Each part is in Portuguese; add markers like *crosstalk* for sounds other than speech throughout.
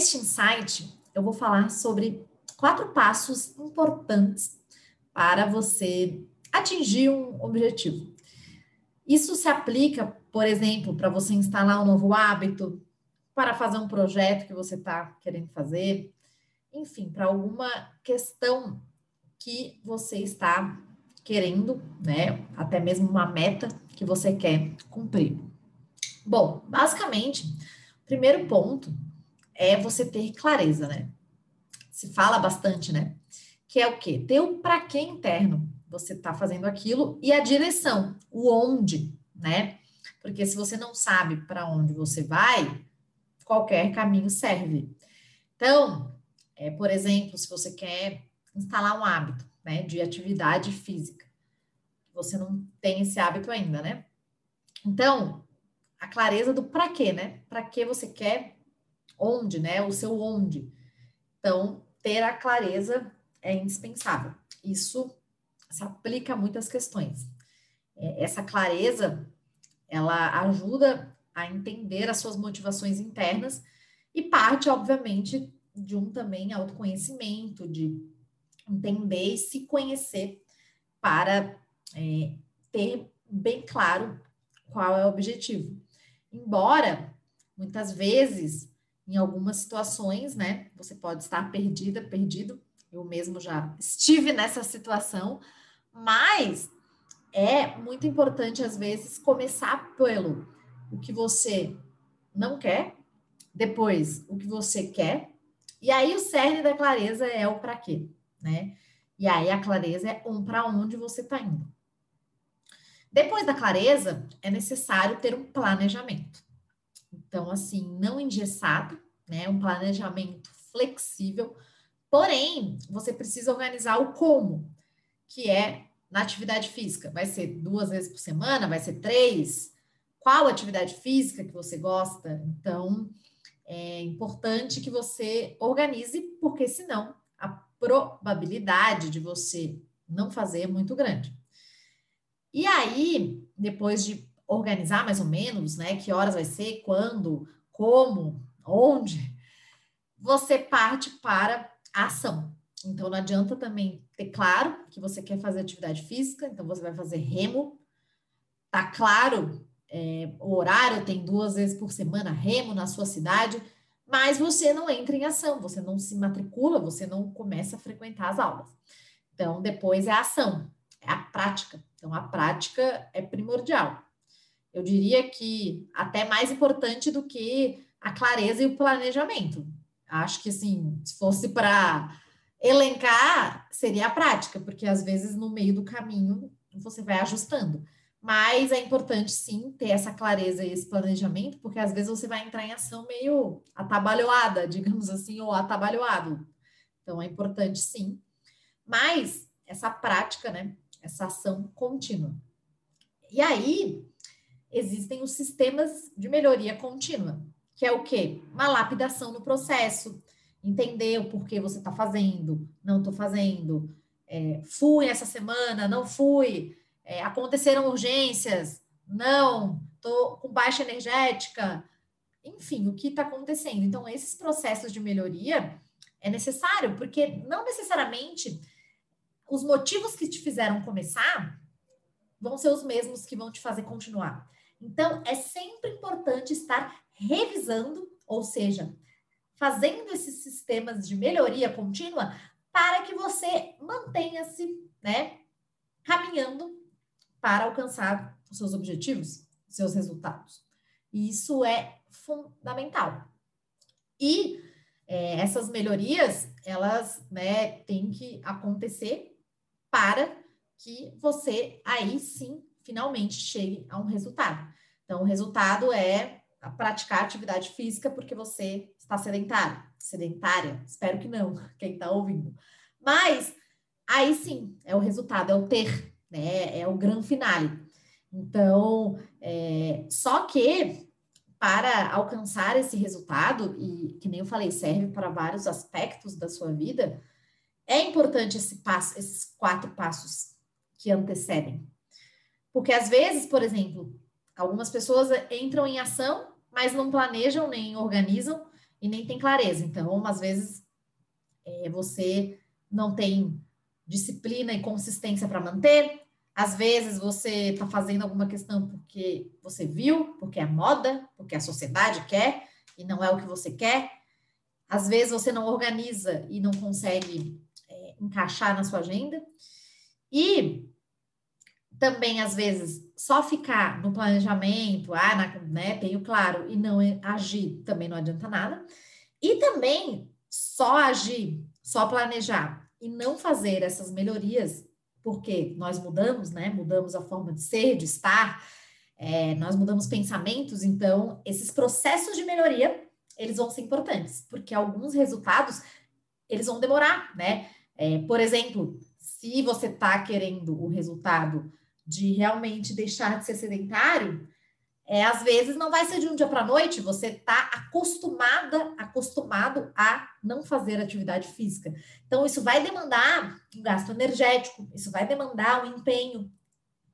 Neste insight, eu vou falar sobre quatro passos importantes para você atingir um objetivo. Isso se aplica, por exemplo, para você instalar um novo hábito, para fazer um projeto que você está querendo fazer, enfim, para alguma questão que você está querendo, né? Até mesmo uma meta que você quer cumprir. Bom, basicamente, o primeiro ponto é você ter clareza, né? Se fala bastante, né? Que é o quê? Ter um para quê interno você está fazendo aquilo e a direção, o onde, né? Porque se você não sabe para onde você vai, qualquer caminho serve. Então, é, por exemplo, se você quer instalar um hábito né, de atividade física, você não tem esse hábito ainda, né? Então, a clareza do para quê, né? Para que você quer, onde, né? O seu onde. Então, ter a clareza é indispensável. Isso se aplica a muitas questões. É, essa clareza, ela ajuda a entender as suas motivações internas e parte, obviamente, de um também autoconhecimento, de entender e se conhecer para é, ter bem claro qual é o objetivo. Embora, muitas vezes, em algumas situações, né, você pode estar perdida, perdido, eu mesmo já estive nessa situação, mas é muito importante, às vezes, começar pelo o que você não quer, depois o que você quer, e aí o cerne da clareza é o para quê, né? E aí a clareza é um para onde você está indo. Depois da clareza, é necessário ter um planejamento. Então, assim, não engessado, né? Um planejamento flexível. Porém, você precisa organizar o como, que é na atividade física? Vai ser duas vezes por semana? Vai ser três? Qual atividade física que você gosta? Então, é importante que você organize, porque senão a probabilidade de você não fazer é muito grande. E aí, depois de organizar mais ou menos, né, que horas vai ser, quando, como, onde, você parte para a ação. Então, não adianta também ter claro que você quer fazer atividade física, então você vai fazer remo. Tá claro é, o horário, tem duas vezes por semana remo na sua cidade, mas você não entra em ação, você não se matricula, você não começa a frequentar as aulas. Então, depois é a ação, é a prática. Então, a prática é primordial. Eu diria que até mais importante do que a clareza e o planejamento. Acho que, assim, se fosse para Elencar seria a prática, porque às vezes no meio do caminho você vai ajustando. Mas é importante sim ter essa clareza e esse planejamento, porque às vezes você vai entrar em ação meio atabalhoada, digamos assim, ou atabalhoado. Então é importante sim. Mas essa prática, né? Essa ação contínua. E aí existem os sistemas de melhoria contínua, que é o quê? Uma lapidação no processo entender o porquê você está fazendo, não estou fazendo, é, fui essa semana, não fui, é, aconteceram urgências, não, estou com baixa energética, enfim, o que está acontecendo. Então, esses processos de melhoria é necessário, porque não necessariamente os motivos que te fizeram começar vão ser os mesmos que vão te fazer continuar. Então, é sempre importante estar revisando, ou seja, fazendo esses sistemas de melhoria contínua para que você mantenha-se, né, caminhando para alcançar os seus objetivos, seus resultados. E isso é fundamental. E é, essas melhorias, elas né, têm que acontecer para que você aí sim finalmente chegue a um resultado. Então, o resultado é praticar atividade física porque você está sedentário, sedentária, espero que não, *laughs* quem está ouvindo. Mas aí sim é o resultado, é o ter, né? É o grande finale. Então, é, só que para alcançar esse resultado, e que nem eu falei, serve para vários aspectos da sua vida, é importante esse passo, esses quatro passos que antecedem. Porque às vezes, por exemplo, algumas pessoas entram em ação, mas não planejam, nem organizam e nem tem clareza. Então, às vezes, é, você não tem disciplina e consistência para manter, às vezes você está fazendo alguma questão porque você viu, porque é moda, porque a sociedade quer e não é o que você quer. Às vezes você não organiza e não consegue é, encaixar na sua agenda. E também, às vezes, só ficar no planejamento, ah, na, né, tenho claro, e não agir também não adianta nada. E também só agir, só planejar e não fazer essas melhorias porque nós mudamos, né? Mudamos a forma de ser, de estar, é, nós mudamos pensamentos, então esses processos de melhoria eles vão ser importantes, porque alguns resultados eles vão demorar, né? É, por exemplo, se você está querendo o resultado de realmente deixar de ser sedentário, é, às vezes não vai ser de um dia para a noite, você está acostumada, acostumado a não fazer atividade física. Então, isso vai demandar um gasto energético, isso vai demandar um empenho,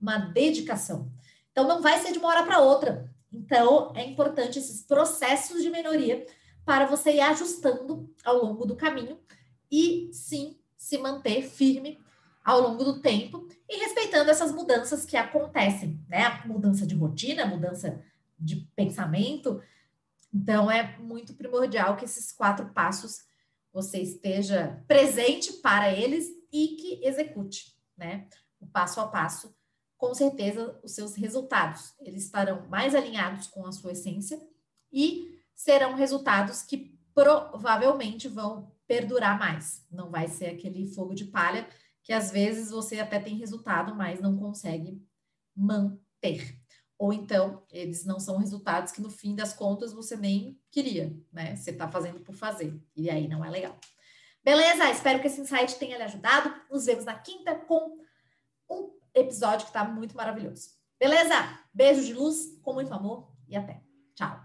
uma dedicação. Então, não vai ser de uma hora para outra. Então, é importante esses processos de melhoria para você ir ajustando ao longo do caminho e sim se manter firme ao longo do tempo e respeitando essas mudanças que acontecem, né? A mudança de rotina, mudança de pensamento. Então, é muito primordial que esses quatro passos você esteja presente para eles e que execute, né? O passo a passo, com certeza os seus resultados, eles estarão mais alinhados com a sua essência e serão resultados que provavelmente vão perdurar mais. Não vai ser aquele fogo de palha que às vezes você até tem resultado, mas não consegue manter. Ou então, eles não são resultados que no fim das contas você nem queria, né? Você está fazendo por fazer. E aí não é legal. Beleza? Espero que esse insight tenha lhe ajudado. Nos vemos na quinta com um episódio que está muito maravilhoso. Beleza? Beijo de luz, com muito amor e até. Tchau.